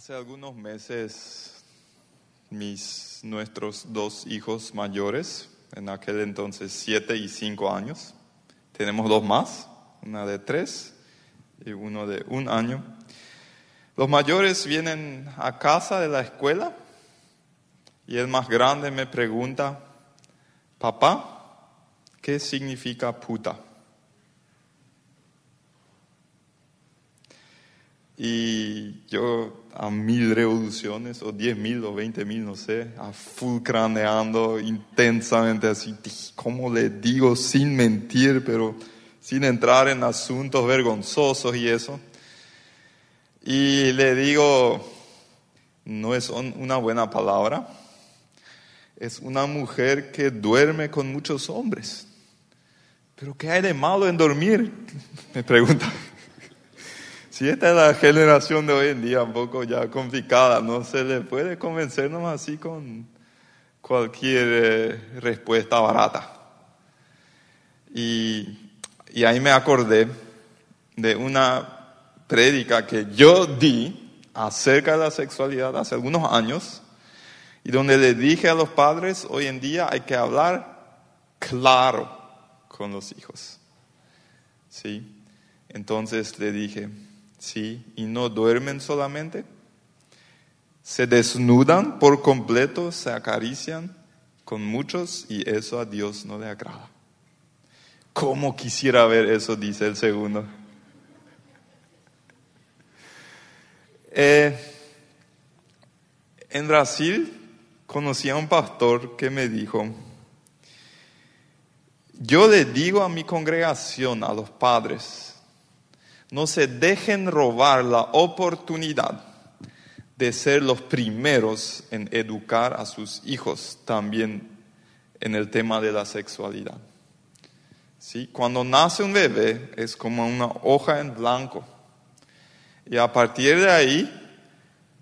Hace algunos meses mis nuestros dos hijos mayores, en aquel entonces siete y cinco años, tenemos dos más, una de tres y uno de un año. Los mayores vienen a casa de la escuela y el más grande me pregunta, papá, ¿qué significa puta? Y yo a mil revoluciones, o diez mil, o veinte mil, no sé, a full craneando intensamente así, ¿cómo le digo sin mentir, pero sin entrar en asuntos vergonzosos y eso? Y le digo, no es una buena palabra, es una mujer que duerme con muchos hombres. ¿Pero qué hay de malo en dormir? Me pregunta. Si esta es la generación de hoy en día, un poco ya complicada, no se le puede convencernos así con cualquier eh, respuesta barata. Y, ahí me acordé de una prédica que yo di acerca de la sexualidad hace algunos años y donde le dije a los padres, hoy en día hay que hablar claro con los hijos. ¿Sí? Entonces le dije, ¿sí? Y no duermen solamente, se desnudan por completo, se acarician con muchos y eso a Dios no le agrada. ¿Cómo quisiera ver eso? Dice el segundo. Eh, en Brasil conocí a un pastor que me dijo, yo le digo a mi congregación, a los padres, no se dejen robar la oportunidad de ser los primeros en educar a sus hijos también en el tema de la sexualidad. ¿Sí? Cuando nace un bebé es como una hoja en blanco. Y a partir de ahí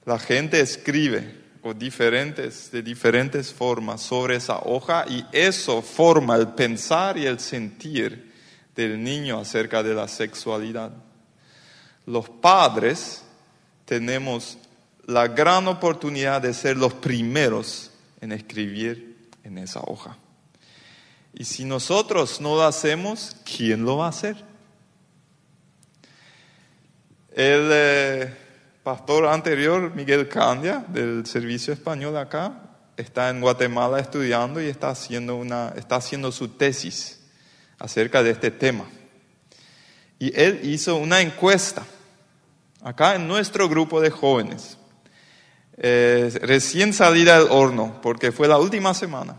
la gente escribe diferentes, de diferentes formas sobre esa hoja y eso forma el pensar y el sentir del niño acerca de la sexualidad los padres tenemos la gran oportunidad de ser los primeros en escribir en esa hoja. Y si nosotros no lo hacemos, ¿quién lo va a hacer? El eh, pastor anterior, Miguel Candia, del Servicio Español acá, está en Guatemala estudiando y está haciendo, una, está haciendo su tesis acerca de este tema. Y él hizo una encuesta acá en nuestro grupo de jóvenes, eh, recién salida del horno, porque fue la última semana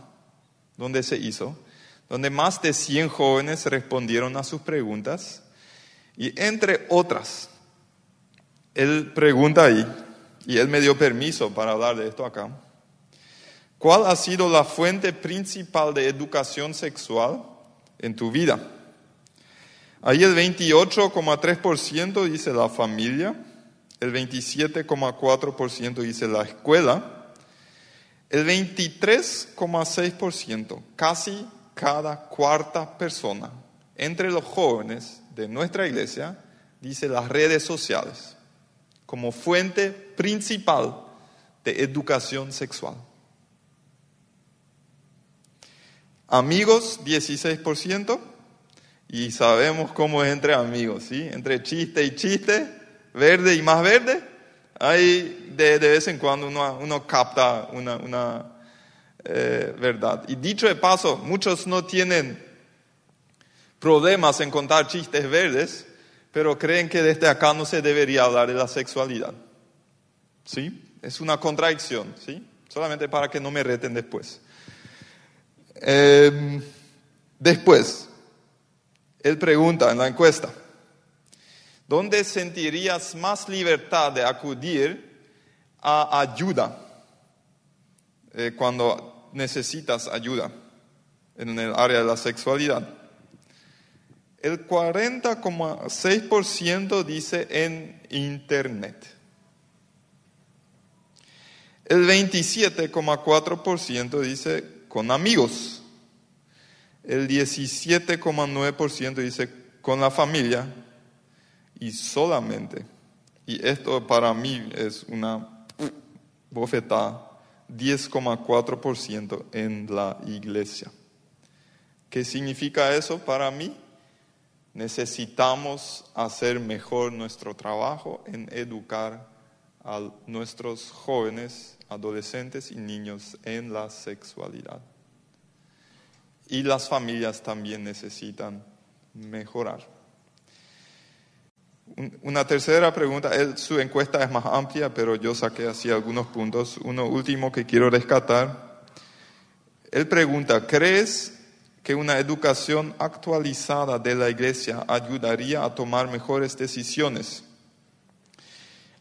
donde se hizo, donde más de 100 jóvenes respondieron a sus preguntas y entre otras, él pregunta ahí, y él me dio permiso para hablar de esto acá, ¿cuál ha sido la fuente principal de educación sexual en tu vida? Ahí el 28,3% dice la familia, el 27,4% dice la escuela, el 23,6%, casi cada cuarta persona entre los jóvenes de nuestra iglesia, dice las redes sociales como fuente principal de educación sexual. Amigos, 16%, y sabemos cómo es entre amigos, ¿sí? Entre chiste y chiste, verde y más verde, hay de, vez en cuando uno, uno capta una, una eh, verdad. Y dicho de paso, muchos no tienen problemas en contar chistes verdes, pero creen que desde acá no se debería hablar de la sexualidad. ¿Sí? Es una contradicción, ¿sí? Solamente para que no me reten después. Em, después, él pregunta en la encuesta, ¿dónde sentirías más libertad de acudir a ayuda eh, cuando necesitas ayuda en el área de la sexualidad? El 40,6% dice en Internet. El 27,4% dice con amigos. El 17,9% dice con la familia y solamente, y esto para mí es una bofetada, 10,4% en la iglesia. ¿Qué significa eso para mí? Necesitamos hacer mejor nuestro trabajo en educar a nuestros jóvenes, adolescentes y niños en la sexualidad. Y las familias también necesitan mejorar. Una tercera pregunta, su encuesta es más amplia, pero yo saqué así algunos puntos. Uno último que quiero rescatar. Él pregunta, ¿crees que una educación actualizada de la iglesia ayudaría a tomar mejores decisiones?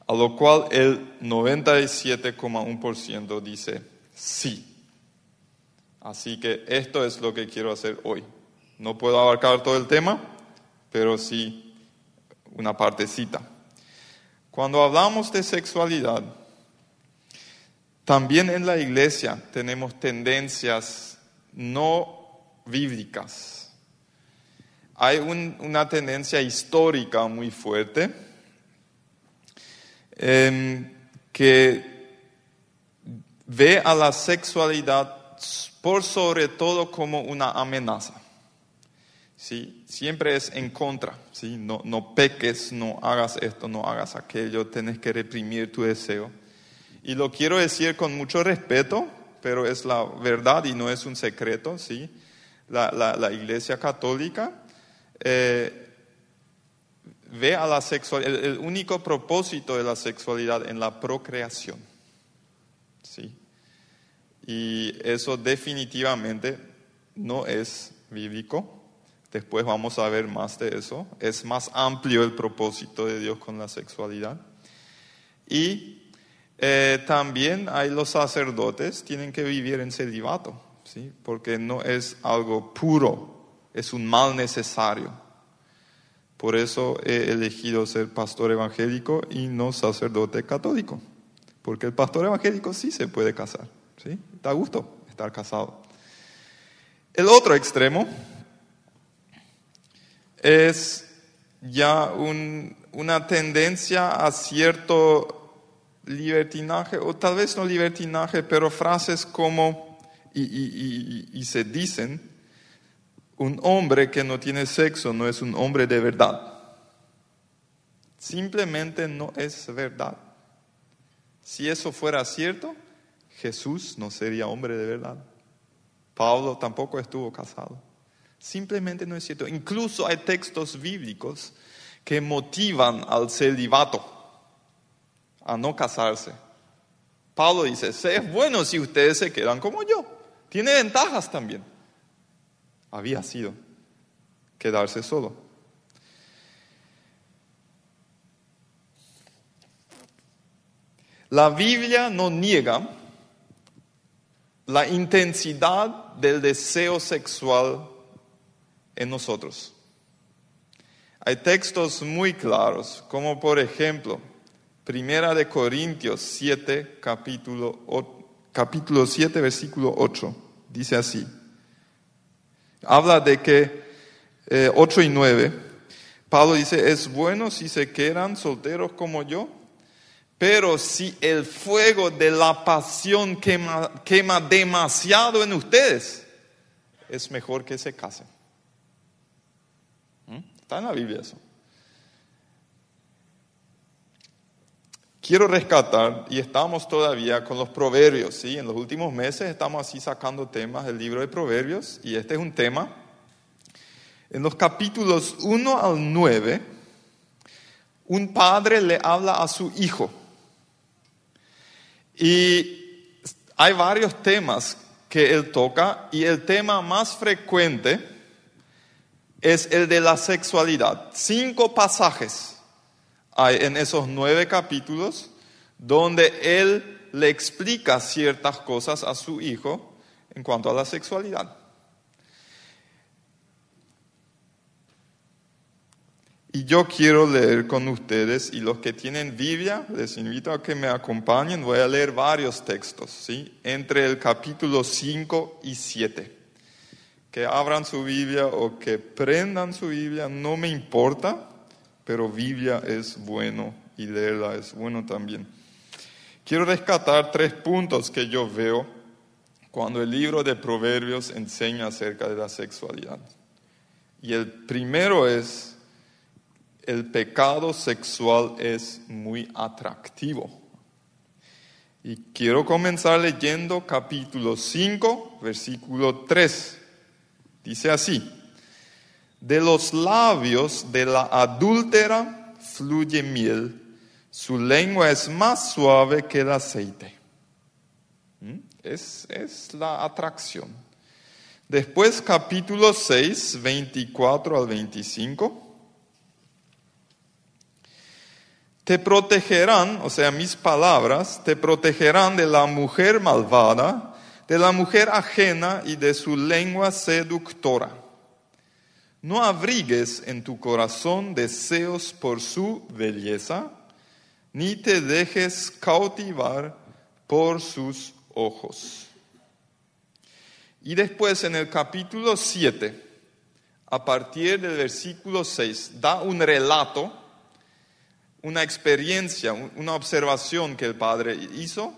A lo cual el 97,1% dice sí. Así que esto es lo que quiero hacer hoy. No puedo abarcar todo el tema, pero sí una partecita. Cuando hablamos de sexualidad, también en la iglesia tenemos tendencias no bíblicas. Hay una tendencia histórica muy fuerte em, que ve a la sexualidad por sobre todo como una amenaza. ¿sí? Siempre es en contra, ¿sí? No, no peques, no hagas esto, no hagas aquello, tienes que reprimir tu deseo. Y lo quiero decir con mucho respeto, pero es la verdad y no es un secreto, ¿sí? La, la, Iglesia Católica eh, ve a la sexualidad, el, el, único propósito de la sexualidad en la procreación. Y eso definitivamente no es bíblico. Después vamos a ver más de eso. Es más amplio el propósito de Dios con la sexualidad. Y eh, también hay los sacerdotes, tienen que vivir en celibato, ¿sí? porque no es algo puro, es un mal necesario. Por eso he elegido ser pastor evangélico y no sacerdote católico, porque el pastor evangélico sí se puede casar, ¿sí? Da gusto estar casado. El otro extremo es ya una tendencia a cierto libertinaje, o tal vez no libertinaje, pero frases como, y, se dicen, un hombre que no tiene sexo no es un hombre de verdad. Simplemente no es verdad. Si eso fuera cierto, Jesús no sería hombre de verdad. Pablo tampoco estuvo casado. Simplemente no es cierto. Incluso hay textos bíblicos que motivan al celibato, a no casarse. Pablo dice, es bueno si ustedes se quedan como yo. Tiene ventajas también. Había sido quedarse solo. La Biblia no niega la intensidad del deseo sexual en nosotros. Hay textos muy claros, como por ejemplo, Primera de Corintios 7, capítulo, capítulo 7, versículo 8. Dice así. Habla de que 8 eh, y 9. Pablo dice, es bueno si se quedan solteros como yo, pero si el fuego de la pasión quema, quema demasiado en ustedes, es mejor que se casen. Está en la Biblia eso. Quiero rescatar, y estamos todavía con los proverbios, ¿sí? En los últimos meses estamos así sacando temas del libro de proverbios, y este es un tema. En los capítulos 1 al 9, un padre le habla a su hijo. Y hay varios temas que él toca, y el tema más frecuente es el de la sexualidad. Cinco pasajes hay en esos nueve capítulos donde él le explica ciertas cosas a su hijo en cuanto a la sexualidad. Y yo quiero leer con ustedes, y los que tienen Biblia, les invito a que me acompañen, voy a leer varios textos, ¿sí? entre el capítulo 5 y 7 que abran su Biblia o que prendan su Biblia, no me importa, pero Biblia es bueno y leerla es bueno también. Quiero rescatar tres puntos que yo veo cuando el libro de Proverbios enseña acerca de la sexualidad. Y el primero es, el pecado sexual es muy atractivo. Y quiero comenzar leyendo capítulo 5, versículo 3. Dice así, de los labios de la adúltera fluye miel, su lengua es más suave que el aceite. ¿Mm? Es, es la atracción. Después capítulo 6, 24 al 25. Te protegerán, o sea, mis palabras, te protegerán de la mujer malvada, de la mujer ajena y de su lengua seductora. No abrigues en tu corazón deseos por su belleza, ni te dejes cautivar por sus ojos. Y después en el capítulo 7, a partir del versículo 6, da un relato una experiencia, una observación que el padre hizo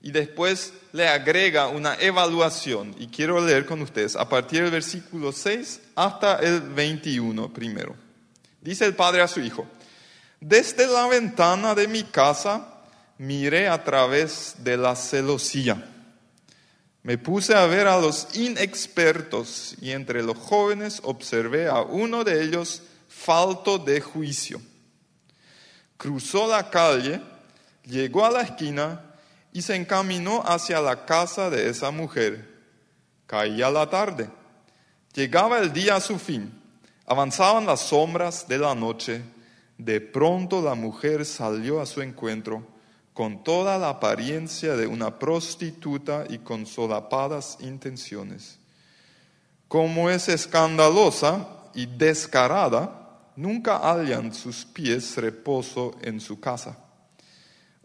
y después le agrega una evaluación. Y quiero leer con ustedes a partir del versículo 6 hasta el 21 primero. Dice el padre a su hijo, desde la ventana de mi casa miré a través de la celosía. Me puse a ver a los inexpertos y entre los jóvenes observé a uno de ellos falto de juicio cruzó la calle, llegó a la esquina y se encaminó hacia la casa de esa mujer. Caía la tarde. Llegaba el día a su fin. Avanzaban las sombras de la noche. De pronto la mujer salió a su encuentro con toda la apariencia de una prostituta y con solapadas intenciones. Como es escandalosa y descarada, nunca hallan sus pies reposo en su casa.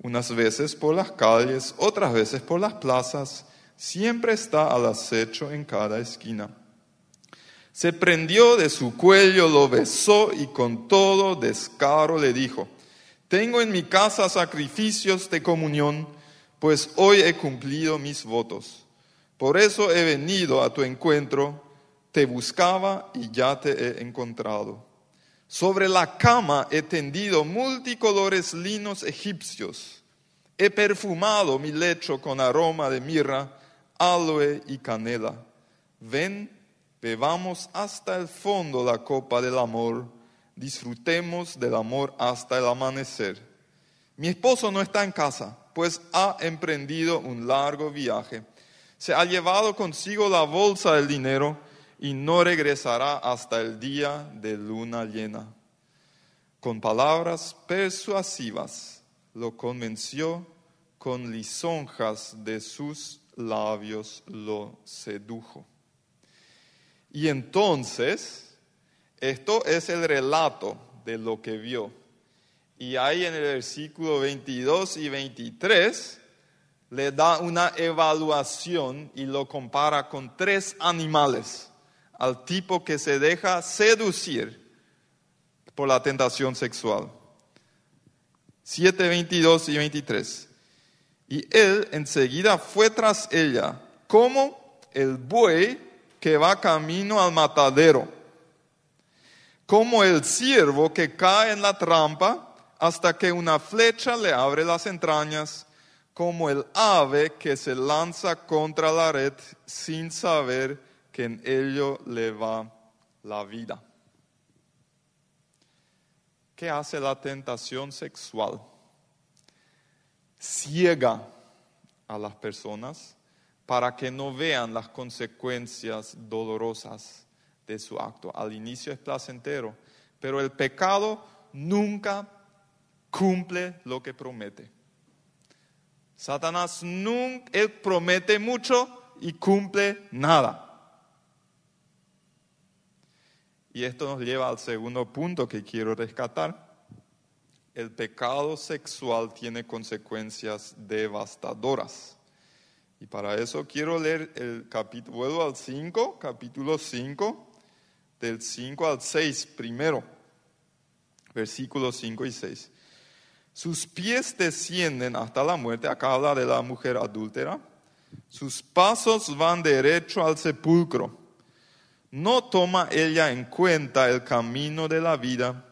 Unas veces por las calles, otras veces por las plazas, siempre está al acecho en cada esquina. Se prendió de su cuello, lo besó y con todo descaro le dijo, tengo en mi casa sacrificios de comunión, pues hoy he cumplido mis votos. Por eso he venido a tu encuentro, te buscaba y ya te he encontrado. Sobre la cama he tendido multicolores linos egipcios. He perfumado mi lecho con aroma de mirra, aloe y canela. Ven, bebamos hasta el fondo la copa del amor. Disfrutemos del amor hasta el amanecer. Mi esposo no está en casa, pues ha emprendido un largo viaje. Se ha llevado consigo la bolsa del dinero y no regresará hasta el día de luna llena. Con palabras persuasivas lo convenció, con lisonjas de sus labios lo sedujo. Y entonces, esto es el relato de lo que vio. Y ahí en el versículo 22 y 23 le da una evaluación y lo compara con tres animales al tipo que se deja seducir por la tentación sexual. 7, 22 y 23. Y él enseguida fue tras ella, como el buey que va camino al matadero, como el ciervo que cae en la trampa hasta que una flecha le abre las entrañas, como el ave que se lanza contra la red sin saber que en ello le va la vida. ¿Qué hace la tentación sexual? Ciega a las personas para que no vean las consecuencias dolorosas de su acto. Al inicio es placentero, pero el pecado nunca cumple lo que promete. Satanás nunca, promete mucho y cumple nada. Y esto nos lleva al segundo punto que quiero rescatar. El pecado sexual tiene consecuencias devastadoras. Y para eso quiero leer el capítulo, vuelvo al 5, capítulo 5, del 5 al 6 primero, versículos 5 y 6. Sus pies descienden hasta la muerte, acá habla de la mujer adúltera. Sus pasos van derecho al sepulcro. No toma ella en cuenta el camino de la vida.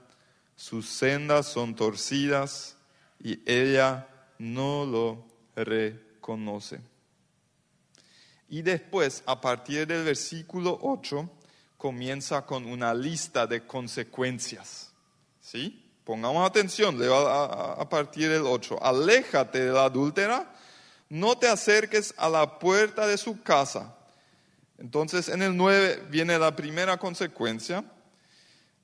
Sus sendas son torcidas y ella no lo reconoce. Y después, a partir del versículo 8, comienza con una lista de consecuencias. ¿Sí? Pongamos atención, leo a, a partir del 8. Aléjate de la adúltera, no te acerques a la puerta de su casa. Entonces, en el 9 viene la primera consecuencia,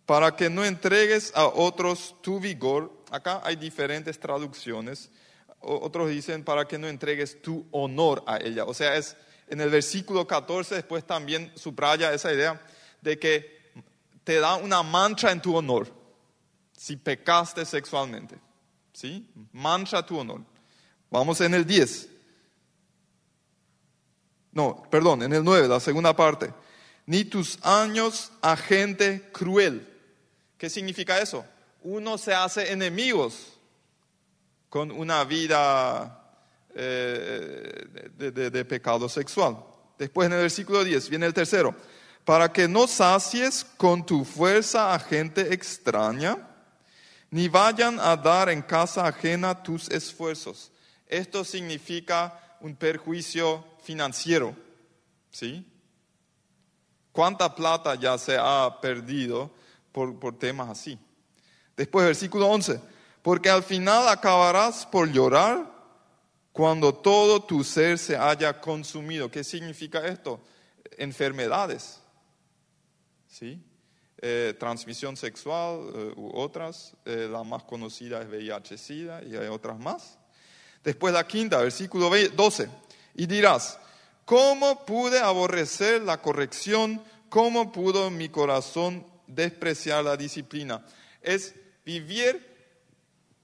para que no entregues a otros tu vigor. Acá hay diferentes traducciones. Otros dicen para que no entregues tu honor a ella. O sea, es en el versículo 14 después también subraya esa idea de que te da una mancha en tu honor si pecaste sexualmente. ¿Sí? Mancha tu honor. Vamos en el 10. No, perdón, en el 9, la segunda parte. Ni tus años a gente cruel. ¿Qué significa eso? Uno se hace enemigos con una vida eh, de, pecado sexual. Después en el versículo 10 viene el tercero. Para que no sacies con tu fuerza a gente extraña, ni vayan a dar en casa ajena tus esfuerzos. Esto significa un perjuicio financiero. ¿Sí? ¿Cuánta plata ya se ha perdido por, por temas así? Después, versículo 11. Porque al final acabarás por llorar cuando todo tu ser se haya consumido. ¿Qué significa esto? Enfermedades, ¿sí? Eh, transmisión sexual eh, u otras. Eh, la más conocida es VIH-Sida y hay otras más. Después la quinta, versículo 12. Y dirás, ¿cómo pude aborrecer la corrección? ¿Cómo pudo mi corazón despreciar la disciplina? Es vivir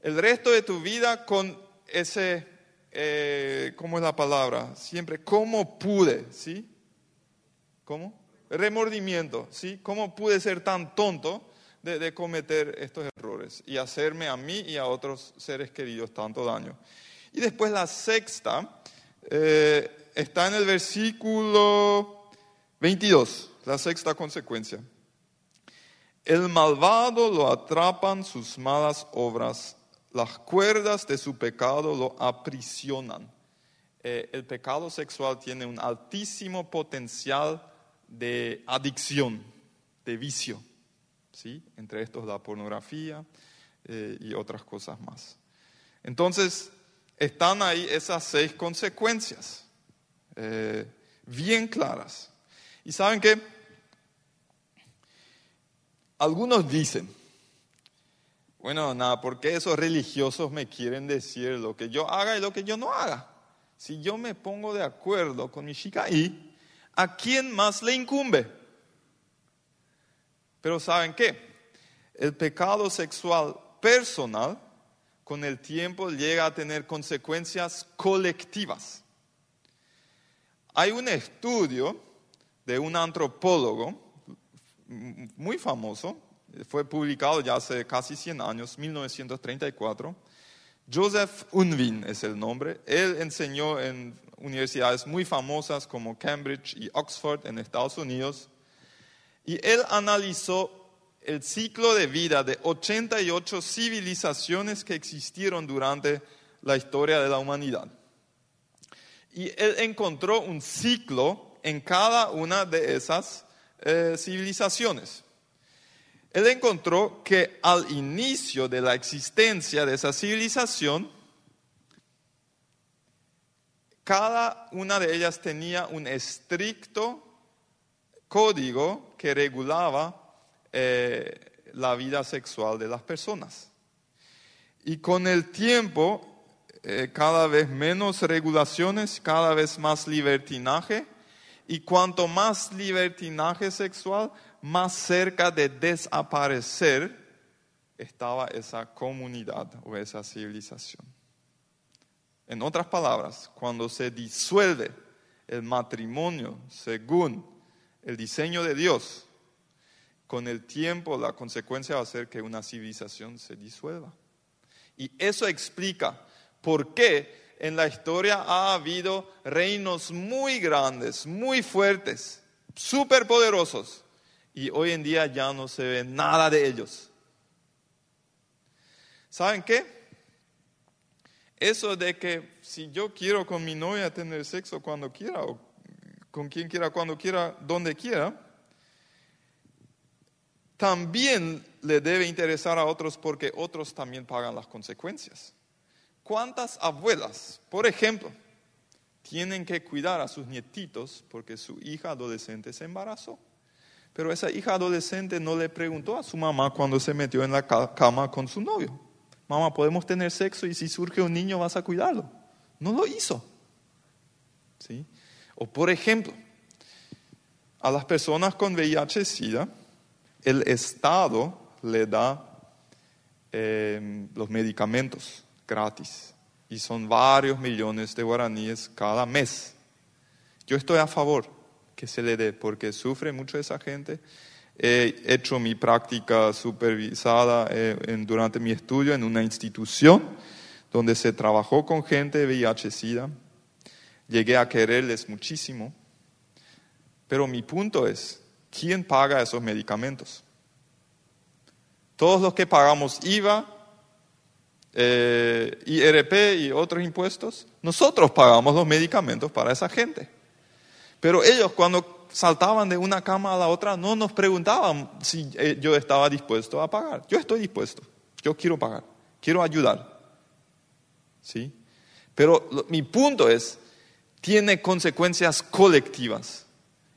el resto de tu vida con ese eh, ¿cómo es la palabra? Siempre, ¿cómo pude? ¿Sí? ¿Cómo? Remordimiento, ¿sí? ¿Cómo pude ser tan tonto de, cometer estos errores y hacerme a mí y a otros seres queridos tanto daño? Y después la sexta eh, está en el versículo 22, la sexta consecuencia. El malvado lo atrapan sus malas obras las cuerdas de su pecado lo aprisionan. Eh, el pecado sexual tiene un altísimo potencial de adicción, de vicio. ¿sí? Entre estos la pornografía eh, y otras cosas más. Entonces, están ahí esas seis consecuencias, eh, bien claras. Y saben que algunos dicen, bueno, nada, porque esos religiosos me quieren decir lo que yo haga y lo que yo no haga? Si yo me pongo de acuerdo con mi chica ¿a quién más le incumbe? Pero ¿saben qué? El pecado sexual personal con el tiempo llega a tener consecuencias colectivas. Hay un estudio de un antropólogo muy famoso, fue publicado ya hace casi 100 años, 1934. Joseph Unwin es el nombre. Él enseñó en universidades muy famosas como Cambridge y Oxford en Estados Unidos. Y él analizó el ciclo de vida de 88 civilizaciones que existieron durante la historia de la humanidad. Y él encontró un ciclo en cada una de esas eh, civilizaciones él encontró que al inicio de la existencia de esa civilización, cada una de ellas tenía un estricto código que regulaba eh, la vida sexual de las personas. Y con el tiempo, eh, cada vez menos regulaciones, cada vez más libertinaje, y cuanto más libertinaje sexual, más cerca de desaparecer estaba esa comunidad o esa civilización. En otras palabras, cuando se disuelve el matrimonio según el diseño de Dios, con el tiempo la consecuencia va a ser que una civilización se disuelva. Y eso explica por qué en la historia ha habido reinos muy grandes, muy fuertes, súper poderosos, y hoy en día ya no se ve nada de ellos. ¿Saben qué? Eso de que si yo quiero con mi novia tener sexo cuando quiera, o con quien quiera, cuando quiera, donde quiera, también le debe interesar a otros porque otros también pagan las consecuencias. ¿Cuántas abuelas, por ejemplo, tienen que cuidar a sus nietitos porque su hija adolescente se embarazó? Pero esa hija adolescente no le preguntó a su mamá cuando se metió en la cama con su novio. Mamá, podemos tener sexo y si surge un niño vas a cuidarlo. No lo hizo. ¿Sí? O por ejemplo, a las personas con VIH-Sida, el Estado le da em, los medicamentos gratis y son varios millones de guaraníes cada mes. Yo estoy a favor que se le dé porque sufre mucho esa gente. He hecho mi práctica supervisada eh, durante mi estudio en una institución donde se trabajó con gente VIH-Sida. Llegué a quererles muchísimo. Pero mi punto es, ¿quién paga esos medicamentos? Todos los que pagamos IVA, eh, IRP y otros impuestos, nosotros pagamos los medicamentos para esa gente. Pero ellos cuando saltaban de una cama a la otra no nos preguntaban si eh, yo estaba dispuesto a pagar. Yo estoy dispuesto, yo quiero pagar, quiero ayudar. ¿Sí? Pero mi punto es, tiene consecuencias colectivas.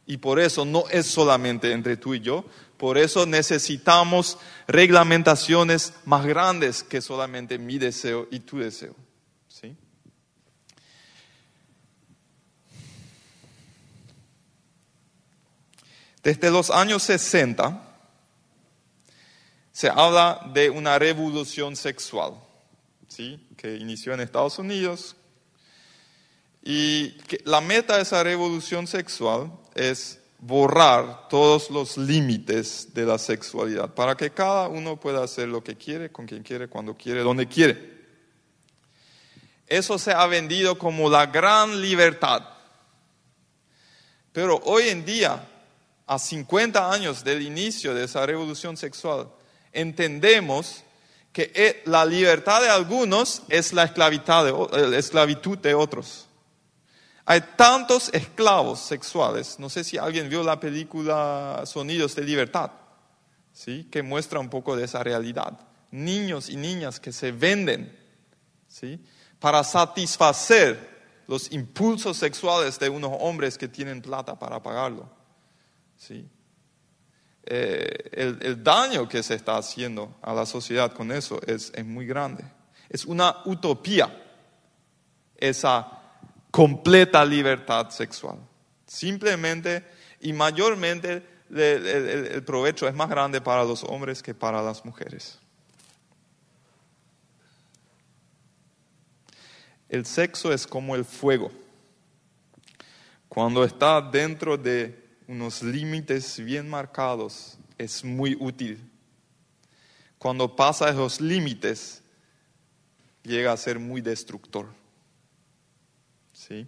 Y por eso no es solamente entre tú y yo, por eso necesitamos reglamentaciones más grandes que solamente mi deseo y tu deseo. ¿sí? Desde los años 60 se habla de una revolución sexual, ¿sí? que inició en Estados Unidos. Y la meta de esa revolución sexual es borrar todos los límites de la sexualidad para que cada uno pueda hacer lo que quiere, con quien quiere, cuando quiere, donde quiere. Eso se ha vendido como la gran libertad. Pero hoy en día, a 50 años del inicio de esa revolución sexual, entendemos que eh, la libertad de algunos es la esclavitud de otros. Hay tantos esclavos sexuales. No sé si alguien vio la película Sonidos de Libertad, ¿sí? que muestra un poco de esa realidad. Niños y niñas que se venden ¿sí? para satisfacer los impulsos sexuales de unos hombres que tienen plata para pagarlo. ¿sí? Eh, el, daño que se está haciendo a la sociedad con eso es, es muy grande. Es una utopía esa completa libertad sexual. Simplemente y mayormente el, provecho es más grande para los hombres que para las mujeres. El sexo es como el fuego. Cuando está dentro de unos límites bien marcados, es muy útil. Cuando pasa esos límites, llega a ser muy destructor. ¿Sí?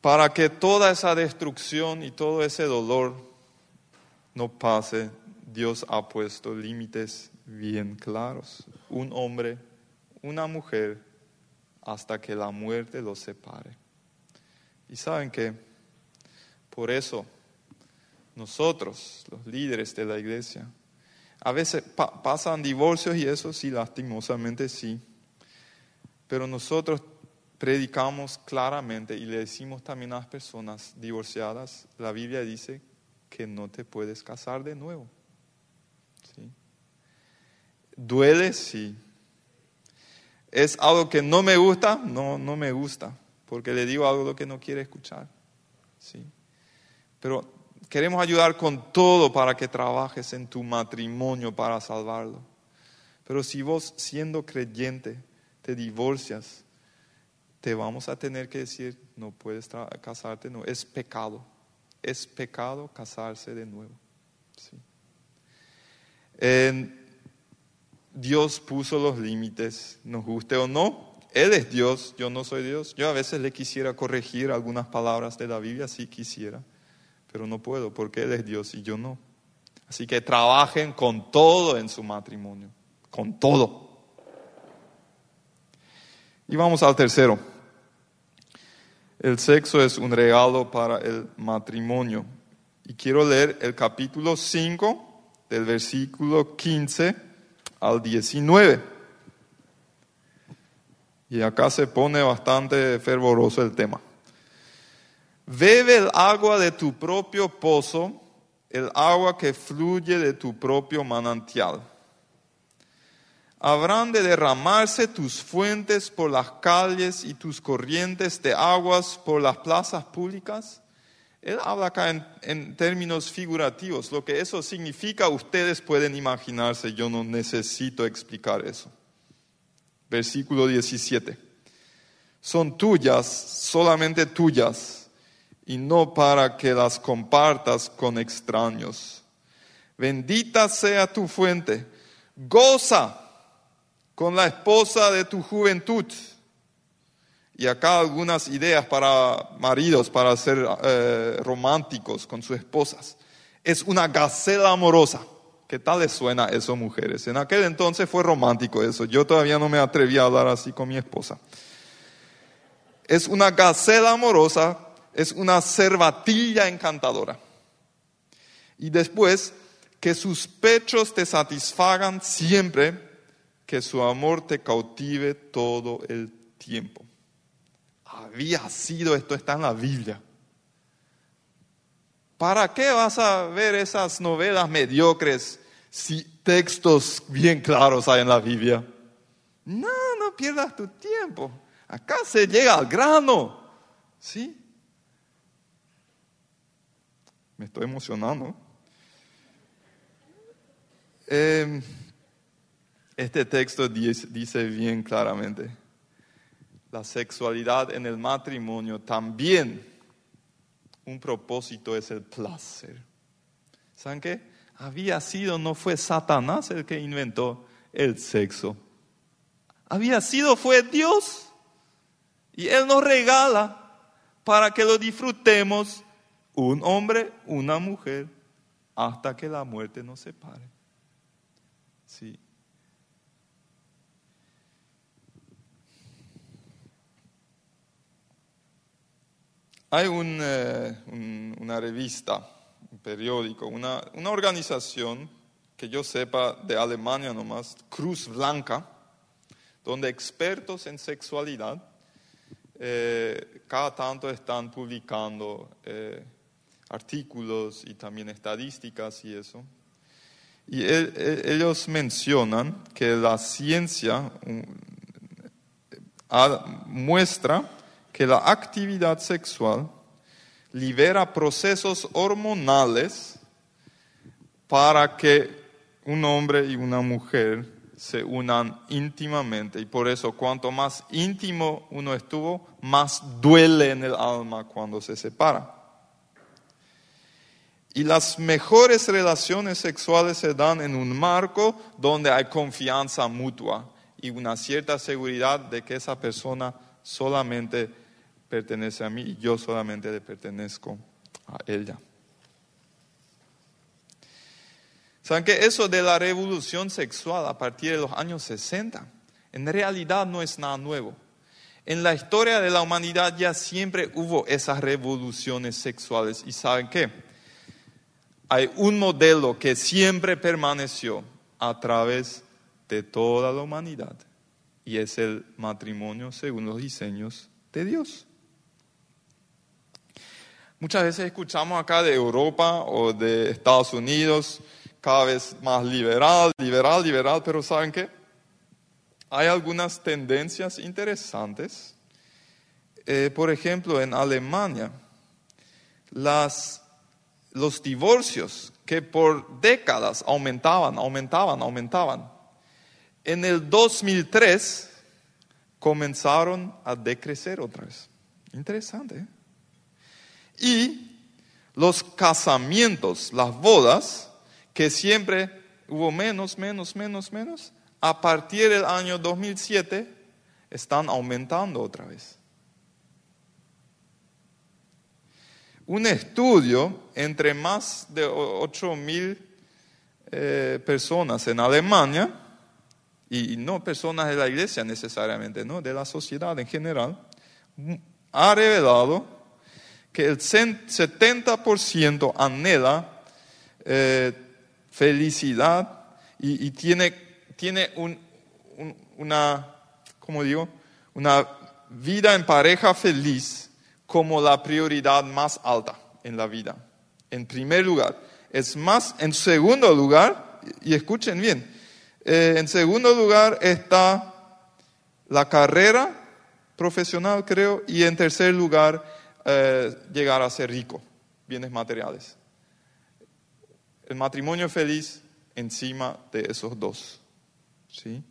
Para que toda esa destrucción y todo ese dolor no pase, Dios ha puesto límites bien claros. Un hombre, una mujer, hasta que la muerte los separe. Y saben que por eso nosotros, los líderes de la iglesia, a veces pasan divorcios y eso sí, lastimosamente sí, pero nosotros predicamos claramente y le decimos también a las personas divorciadas, la Biblia dice que no te puedes casar de nuevo. ¿Sí? Duele, sí. ¿Es algo que no me gusta? No, no me gusta, porque le digo algo que no quiere escuchar. ¿Sí? Pero queremos ayudar con todo para que trabajes en tu matrimonio para salvarlo. Pero si vos siendo creyente te divorcias, te vamos a tener que decir, no puedes casarte, no, es pecado. Es pecado casarse de nuevo. Dios puso los límites, nos guste o no. Él es Dios, yo no soy Dios. Yo a veces le quisiera corregir algunas palabras de la Biblia, si quisiera, pero no puedo porque Él es Dios y yo no. Así que trabajen con todo en su matrimonio, con todo. Y vamos al tercero. El sexo es un regalo para el matrimonio. Y quiero leer el capítulo 5 del versículo 15 al 19. Y acá se pone bastante fervoroso el tema. Bebe el agua de tu propio pozo, el agua que fluye de tu propio manantial. Habrán de derramarse tus fuentes por las calles y tus corrientes de aguas por las plazas públicas. Él habla acá en, términos figurativos. Lo que eso significa, ustedes pueden imaginarse, yo no necesito explicar eso. Versículo 17. Son tuyas, solamente tuyas, y no para que las compartas con extraños. Bendita sea tu fuente. Goza con la esposa de tu juventud y acá algunas ideas para maridos, para ser eh, románticos con sus esposas. Es una gacela amorosa. ¿Qué tal les suena eso, mujeres? En aquel entonces fue romántico eso. Yo todavía no me atreví a hablar así con mi esposa. Es una gacela amorosa, es una cervatilla encantadora. Y después, que sus pechos te satisfagan siempre, que su amor te cautive todo el tiempo había sido, esto está en la Biblia. ¿Para qué vas a ver esas novelas mediocres si textos bien claros hay en la Biblia? No, no pierdas tu tiempo. Acá se llega al grano. ¿Sí? Me estoy emocionando. Em, este texto dice bien claramente la sexualidad en el matrimonio también un propósito es el placer. ¿Saben qué? Había sido, no fue Satanás el que inventó el sexo. Había sido, fue Dios. Y Él nos regala para que lo disfrutemos un hombre, una mujer, hasta que la muerte nos separe. Sí. Hay eh, una revista, un periódico, una, organización que yo sepa de Alemania nomás, Cruz Blanca, donde expertos en sexualidad eh, cada tanto están publicando eh, artículos y también estadísticas y eso. Y ellos mencionan que la ciencia muestra que la actividad sexual libera procesos hormonales para que un hombre y una mujer se unan íntimamente. Y por eso cuanto más íntimo uno estuvo, más duele en el alma cuando se separa. Y las mejores relaciones sexuales se dan en un marco donde hay confianza mutua y una cierta seguridad de que esa persona solamente pertenece a mí y yo solamente le pertenezco a ella. ¿Saben que eso de la revolución sexual a partir de los años 60 en realidad no es nada nuevo? En la historia de la humanidad ya siempre hubo esas revoluciones sexuales y ¿saben qué? Hay un modelo que siempre permaneció a través de toda la humanidad y es el matrimonio según los diseños de Dios. Muchas veces escuchamos acá de Europa o de Estados Unidos, cada vez más liberal, liberal, liberal, pero ¿saben qué? Hay algunas tendencias interesantes. Eh, por ejemplo, en Alemania, las, los divorcios que por décadas aumentaban, aumentaban, aumentaban, en el 2003 comenzaron a decrecer otra vez. Interesante. ¿eh? Y los casamientos, las bodas, que siempre hubo menos, menos, menos, menos, a partir del año 2007 están aumentando otra vez. Un estudio entre más de 8 mil eh, personas en Alemania, y no personas de la iglesia necesariamente, ¿no? de la sociedad en general, ha revelado que el 70% anhela eh, felicidad y, tiene, tiene una, ¿cómo digo? Una vida en pareja feliz como la prioridad más alta en la vida. En primer lugar. Es más, en segundo lugar, y escuchen bien, eh, en segundo lugar está la carrera profesional, creo, y en tercer lugar, eh, llegar a ser rico, bienes materiales. El matrimonio feliz encima de esos dos. ¿sí?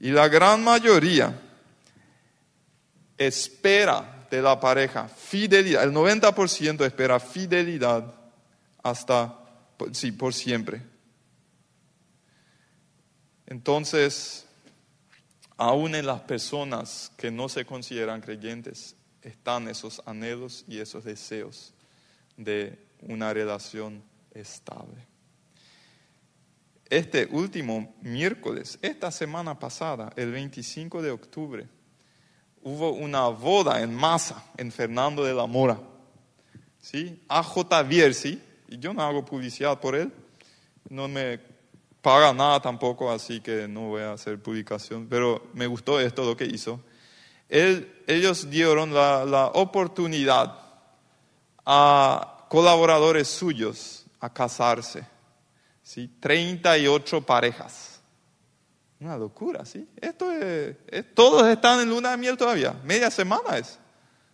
Y la gran mayoría espera de la pareja fidelidad, el 90% espera fidelidad hasta, sí, por siempre. Entonces, aún en las personas que no se consideran creyentes, están esos anhelos y esos deseos de una relación estable. Este último miércoles, esta semana pasada, el 25 de octubre, hubo una boda en masa en Fernando de la Mora. ¿Sí? AJ Viersi, y yo no hago publicidad por él, no me paga nada tampoco, así que no voy a hacer publicación, pero me gustó esto lo que hizo. Ellos dieron la, oportunidad a colaboradores suyos a casarse. ¿sí? 38 parejas. Una locura, ¿sí? Esto es, todos están en luna de miel todavía. Media semana es.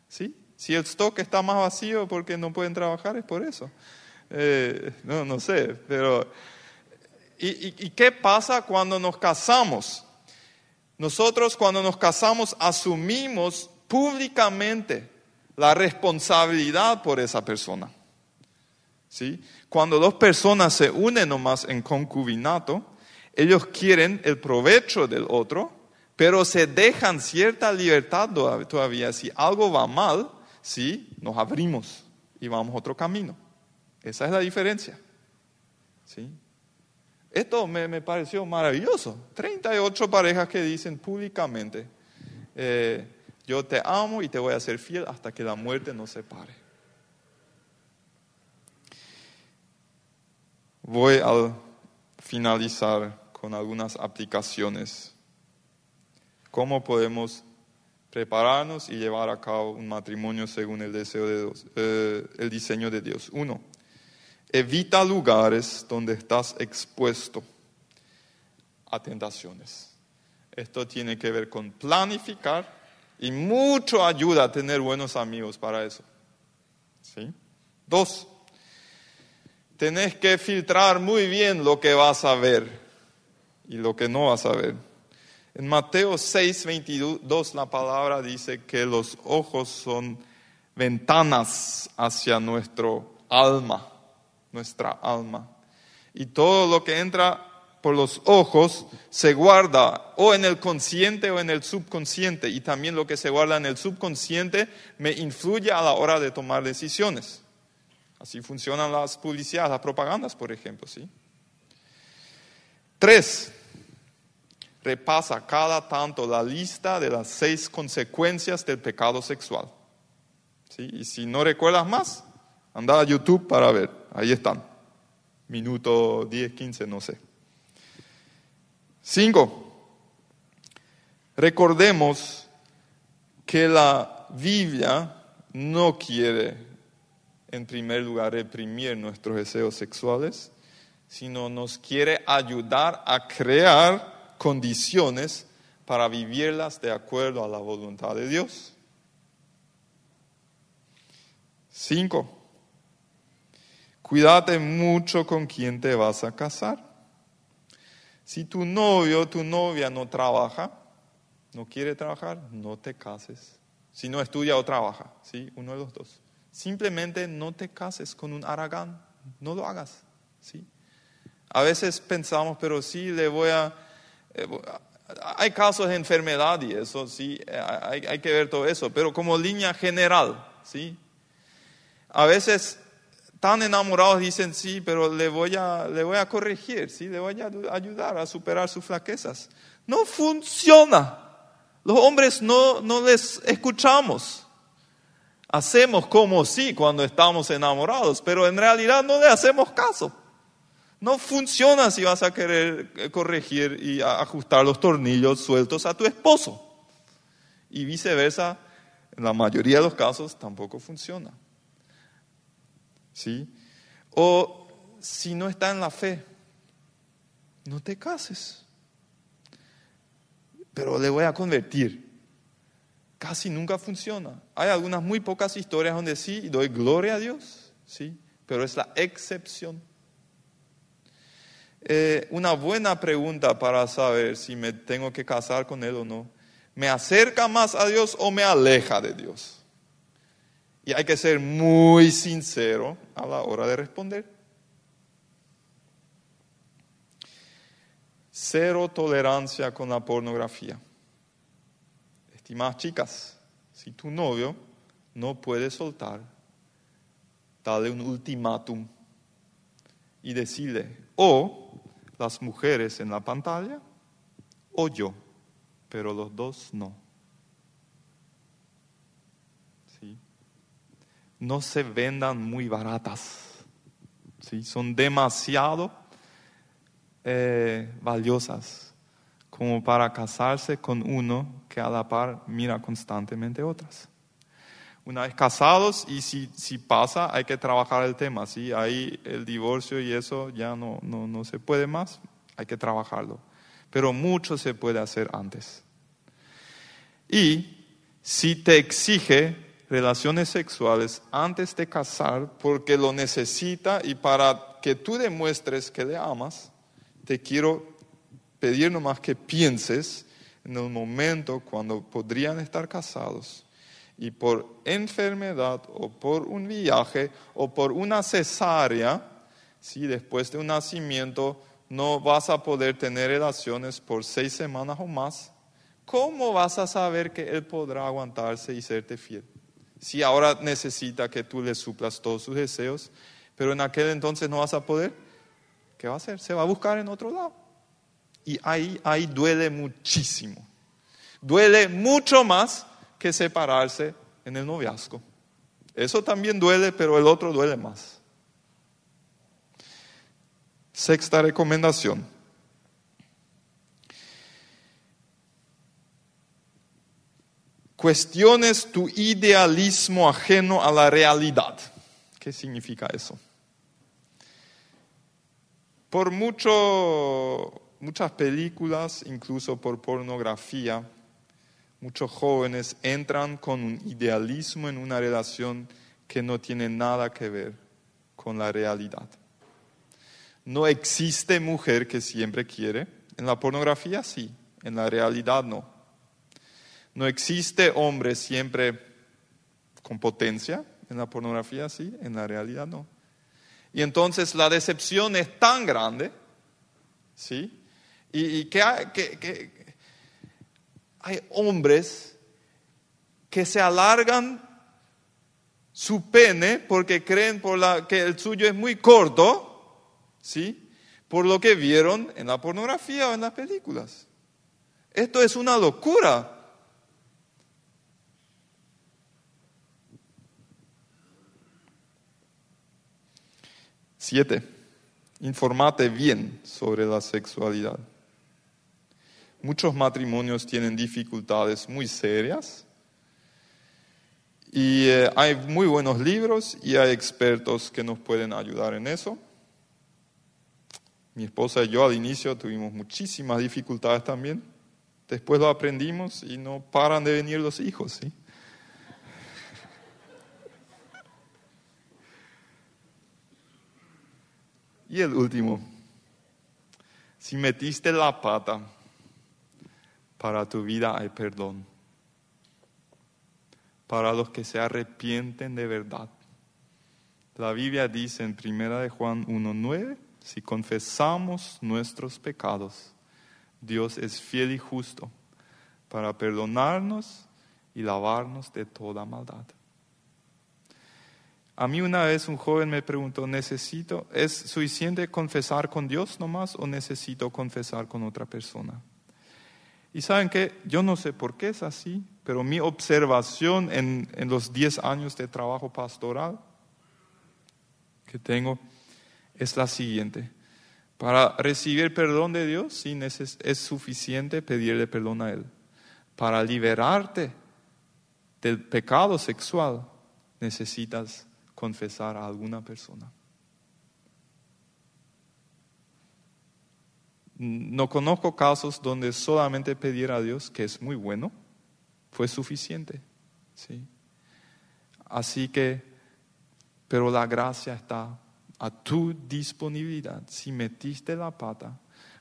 ¿sí? Si el stock está más vacío porque no pueden trabajar, es por eso. Eh, no, no sé, pero ¿Y, qué pasa cuando nos casamos? Nosotros cuando nos casamos asumimos públicamente la responsabilidad por esa persona. ¿Sí? Cuando dos personas se unen nomás en concubinato, ellos quieren el provecho del otro, pero se dejan cierta libertad todavía. Si algo va mal, ¿sí? nos abrimos y vamos otro camino. Esa es la diferencia. ¿Sí? Esto me, pareció maravilloso. 38 parejas que dicen públicamente, eh, yo te amo y te voy a ser fiel hasta que la muerte nos separe. Voy a finalizar con algunas aplicaciones. ¿Cómo podemos prepararnos y llevar a cabo un matrimonio según el deseo de Dios, eh, el diseño de Dios? Uno, Evita lugares donde estás expuesto a tentaciones. Esto tiene que ver con planificar y mucho ayuda a tener buenos amigos para eso. ¿Sí? Dos, tenés que filtrar muy bien lo que vas a ver y lo que no vas a ver. En Mateo 6, 22 la palabra dice que los ojos son ventanas hacia nuestro alma nuestra alma. Y todo lo que entra por los ojos se guarda o en el consciente o en el subconsciente. Y también lo que se guarda en el subconsciente me influye a la hora de tomar decisiones. Así funcionan las publicidades, las propagandas, por ejemplo. ¿sí? Tres, repasa cada tanto la lista de las seis consecuencias del pecado sexual. ¿Sí? Y si no recuerdas más, anda a YouTube para ver. Ahí están. Minuto 10, 15, no sé. Cinco. Recordemos que la Biblia no quiere, en primer lugar, reprimir nuestros deseos sexuales, sino nos quiere ayudar a crear condiciones para vivirlas de acuerdo a la voluntad de Dios. Cinco. Cuídate mucho con quién te vas a casar. Si tu novio o tu novia no trabaja, no quiere trabajar, no te cases. Si no estudia o trabaja, ¿sí? Uno de los dos. Simplemente no te cases con un aragán, no lo hagas, ¿sí? A veces pensamos, pero sí le voy a Eh, hay casos de enfermedad y eso, sí, hay, hay, que ver todo eso, pero como línea general, ¿sí? A veces tan enamorados dicen, sí, pero le voy a, le voy a corregir, ¿sí? Le voy a ayudar a superar sus flaquezas. No funciona. Los hombres no, no les escuchamos. Hacemos como sí cuando estamos enamorados, pero en realidad no le hacemos caso. No funciona si vas a querer eh, corregir y ajustar los tornillos sueltos a tu esposo. Y viceversa, en la mayoría de los casos tampoco funciona. ¿Sí? O si no está en la fe, no te cases. Pero le voy a convertir. Casi nunca funciona. Hay algunas muy pocas historias donde sí, doy gloria a Dios, sí, pero es la excepción. Eh, una buena pregunta para saber si me tengo que casar con él o no. ¿Me acerca más a Dios o me aleja de Dios? Y hay que ser muy sincero a la hora de responder. Cero tolerancia con la pornografía. Estimadas chicas, si tu novio no puede soltar, dale un ultimátum y decide o las mujeres en la pantalla o yo, pero los dos no. ¿Sí? No se vendan muy baratas, ¿sí? son demasiado eh, valiosas como para casarse con uno que a la par mira constantemente otras una vez casados y si, si pasa hay que trabajar el tema, si hay el divorcio y eso ya no, no, no se puede más, hay que trabajarlo. Pero mucho se puede hacer antes. Y si te exige relaciones sexuales antes de casar porque lo necesita y para que tú demuestres que le amas, te quiero pedir nomás que pienses en el momento cuando podrían estar casados y por enfermedad o por un viaje o por una cesárea, si después de un nacimiento no vas a poder tener relaciones por seis semanas o más, ¿cómo vas a saber que Él podrá aguantarse y serte fiel? Si ahora necesita que tú le suplas todos sus deseos, pero en aquel entonces no vas a poder, ¿qué va a hacer? Se va a buscar en otro lado. Y ahí, ahí duele muchísimo. Duele mucho más que separarse en el noviazgo. Eso también duele, pero el otro duele más. Sexta recomendación. Cuestiones tu idealismo ajeno a la realidad. ¿Qué significa eso? Por mucho, muchas películas, incluso por pornografía, muchos jóvenes entran con un idealismo en una relación que no tiene nada que ver con la realidad. No existe mujer que siempre quiere. En la pornografía sí, en la realidad no. No existe hombre siempre con potencia. En la pornografía sí, en la realidad no. Y entonces la decepción es tan grande, ¿sí? Y, que, que, hay hombres que se alargan su pene porque creen por la, que el suyo es muy corto, ¿sí? Por lo que vieron en la pornografía o en las películas. Esto es una locura. Siete, informate bien sobre la sexualidad. Muchos matrimonios tienen dificultades muy serias y eh, hay muy buenos libros y hay expertos que nos pueden ayudar en eso. Mi esposa y yo al inicio tuvimos muchísimas dificultades también. Después lo aprendimos y no paran de venir los hijos, ¿sí? Y el último, si metiste la pata para tu vida hay perdón. Para los que se arrepienten de verdad. La Biblia dice en 1 de Juan 1.9, si confesamos nuestros pecados, Dios es fiel y justo para perdonarnos y lavarnos de toda maldad. A mí una vez un joven me preguntó, ¿necesito, es suficiente confesar con Dios nomás o necesito confesar con otra persona? Y saben que yo no sé por qué es así, pero mi observación en, en los 10 años de trabajo pastoral que tengo es la siguiente. Para recibir perdón de Dios, sí, es suficiente pedirle perdón a Él. Para liberarte del pecado sexual, necesitas confesar a alguna persona. No conozco casos donde solamente pedir a Dios, que es muy bueno, fue suficiente. ¿sí? Así que, pero la gracia está a tu disponibilidad. Si metiste la pata,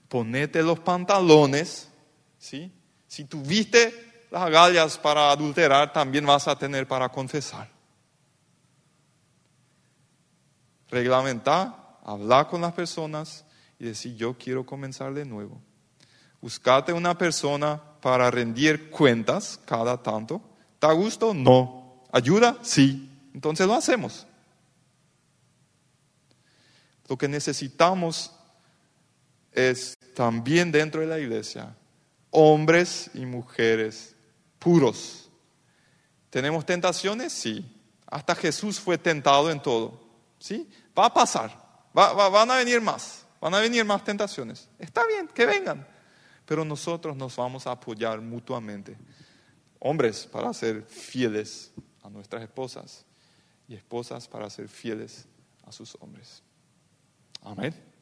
ponete los pantalones, ¿sí? Si tuviste las agallas para adulterar, también vas a tener para confesar. Reglamentar, hablar con las personas y decir, yo quiero comenzar de nuevo. Buscate una persona para rendir cuentas cada tanto. ¿Da gusto? No. ¿Ayuda? Sí. Entonces lo hacemos. Lo que necesitamos es también dentro de la iglesia hombres y mujeres puros. ¿Tenemos tentaciones? Sí. Hasta Jesús fue tentado en todo. ¿Sí? Va a pasar. van a venir más. Van a venir más tentaciones. Está bien, que vengan. Pero nosotros nos vamos a apoyar mutuamente. Hombres para ser fieles a nuestras esposas y esposas para ser fieles a sus hombres. Amen.